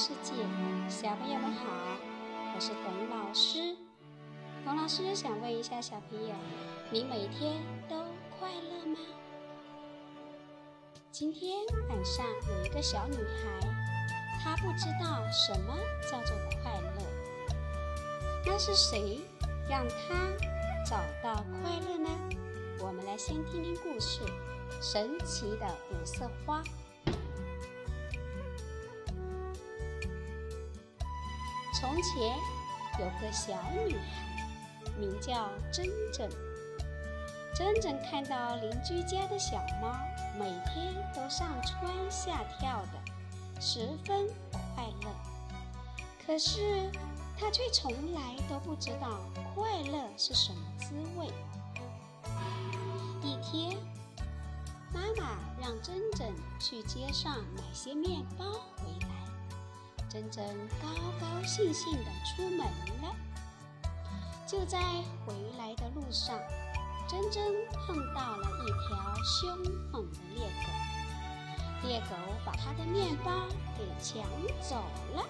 世界小朋友们好我是董老师。董老师想问一下小朋友你每天都快乐吗？今天晚上有一个小女孩她不知道什么叫做快乐。那是谁让她找到快乐呢？我们来先听听故事神奇的五色花。从前有个小女孩，名叫珍珍。珍珍看到邻居家的小猫每天都上蹿下跳的，十分快乐。可是她却从来都不知道快乐是什么滋味。一天，妈妈让珍珍去街上买些面包回来。珍珍高高兴兴地出门了。就在回来的路上，珍珍碰到了一条凶猛的猎狗，猎狗把她的面包给抢走了。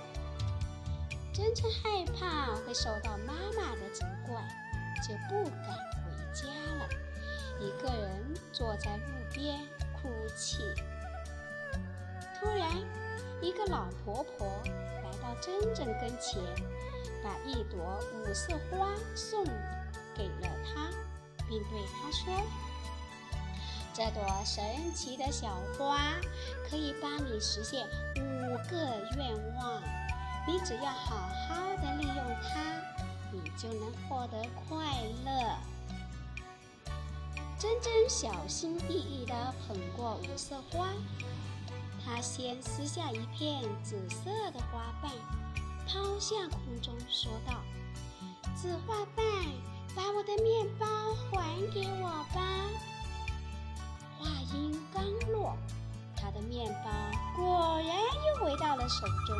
珍珍害怕会受到妈妈的责怪，就不敢回家了，一个人坐在路边哭泣。突然。一个老婆婆来到珍珍跟前，把一朵五色花送给了她，并对她说：“这朵神奇的小花可以帮你实现五个愿望，你只要好好的利用它，你就能获得快乐。”珍珍小心翼翼地捧过五色花。他先撕下一片紫色的花瓣，抛向空中，说道：“紫花瓣，把我的面包还给我吧。”话音刚落，他的面包果然又回到了手中，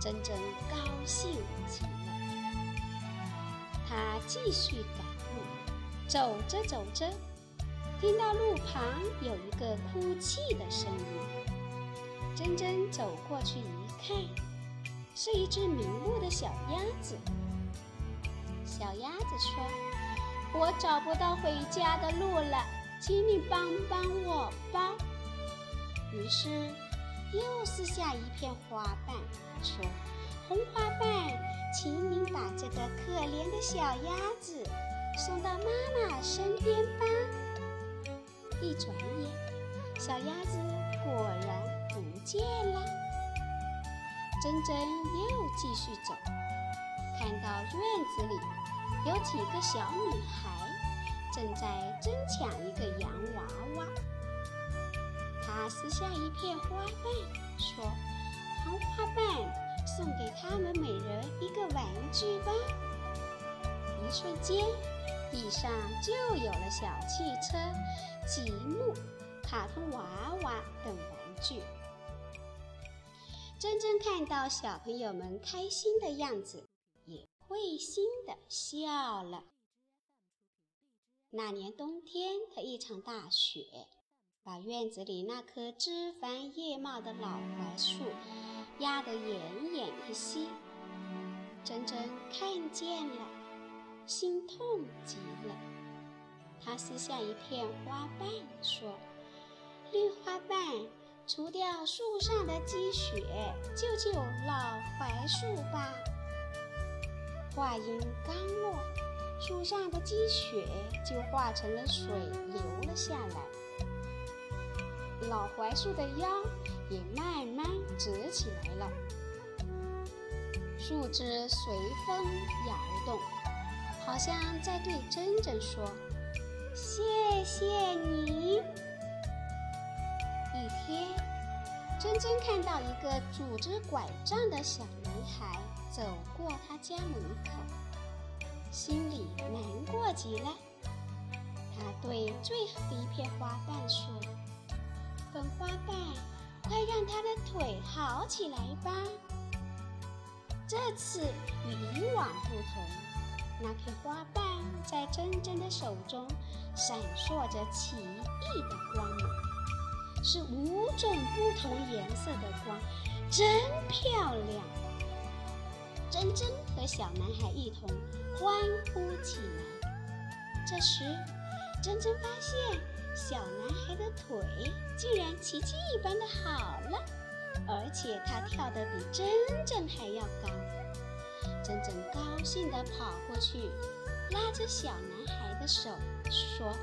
珍珍高兴极了。他继续赶路，走着走着，听到路旁有一个哭泣的声音。珍珍走过去一看，是一只迷路的小鸭子。小鸭子说：“我找不到回家的路了，请你帮帮我吧。”于是又撕下一片花瓣，说：“红花瓣，请您把这个可怜的小鸭子送到妈妈身边吧。”一转眼，小鸭子果然。不见了，珍珍又继续走，看到院子里有几个小女孩正在争抢一个洋娃娃。她撕下一片花瓣，说：“红花瓣，送给他们每人一个玩具吧。”一瞬间，地上就有了小汽车、积木、卡通娃娃等玩具。珍珍看到小朋友们开心的样子，也会心的笑了。那年冬天的一场大雪，把院子里那棵枝繁叶茂的老槐树压得奄奄一息。珍珍看见了，心痛极了。她撕下一片花瓣，说：“绿花瓣。”除掉树上的积雪，救救老槐树吧！话音刚落，树上的积雪就化成了水流了下来，老槐树的腰也慢慢直起来了，树枝随风摇动，好像在对珍珍说：“谢谢你。”珍珍看到一个拄着拐杖的小男孩走过他家门口，心里难过极了。他对最后一片花瓣说：“粉花瓣，快让他的腿好起来吧。”这次与以往不同，那片花瓣在珍珍的手中闪烁着奇异的光。是五种不同颜色的光，真漂亮。珍珍和小男孩一同欢呼起来。这时，珍珍发现小男孩的腿竟然奇迹一般的好了，而且他跳得比珍珍还要高。珍珍高兴地跑过去，拉着小男孩的手说：“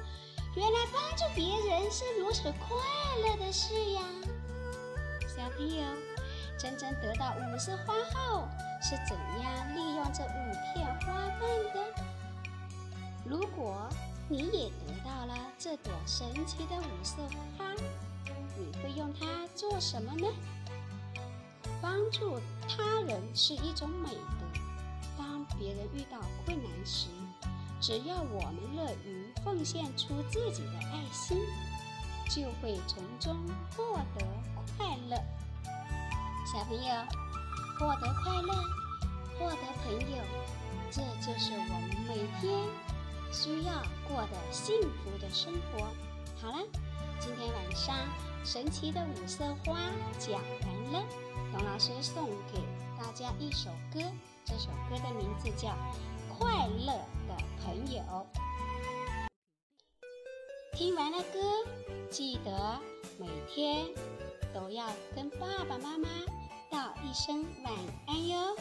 原来帮助别人是如此快乐的事呀！”小朋友，珍珍得到五色花后是怎样利用这五片花瓣的？如果你也得到了这朵神奇的五色花，你会用它做什么呢？帮助他人是一种美德。当别人遇到困难时，只要我们乐于奉献出自己的爱心，就会从中获得快乐。小朋友，获得快乐，获得朋友，这就是我们每天需要过的幸福的生活。好了，今天晚上神奇的五色花讲完了，董老师送给大家一首歌。这首歌的名字叫《听完了歌，记得每天都要跟爸爸妈妈道一声晚安哟，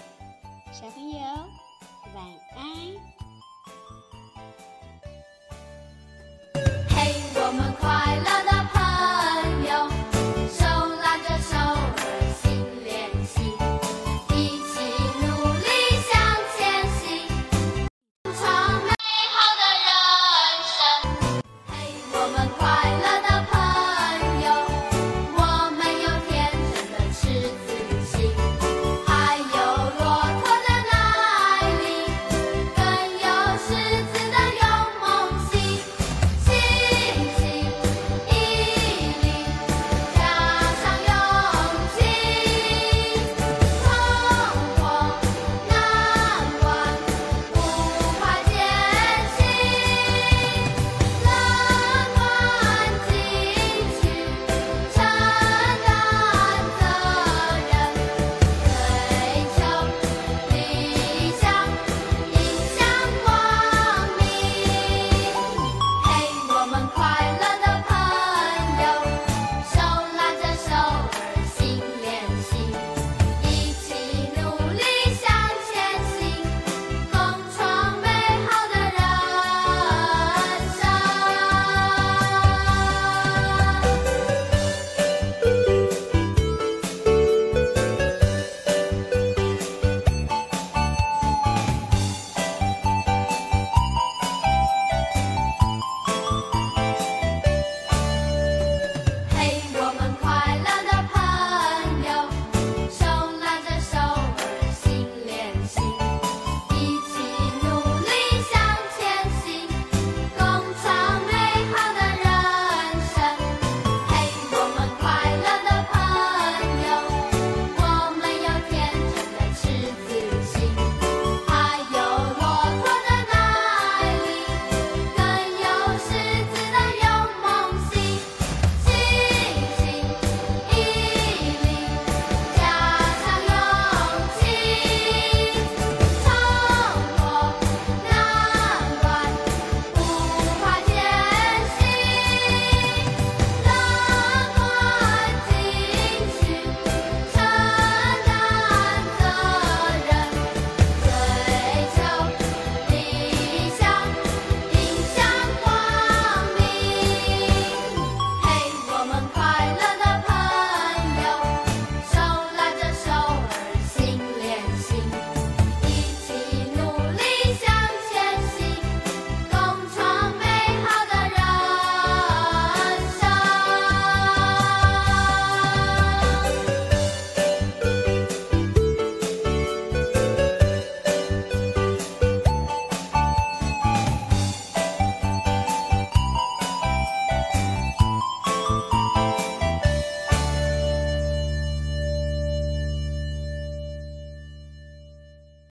小朋友晚安。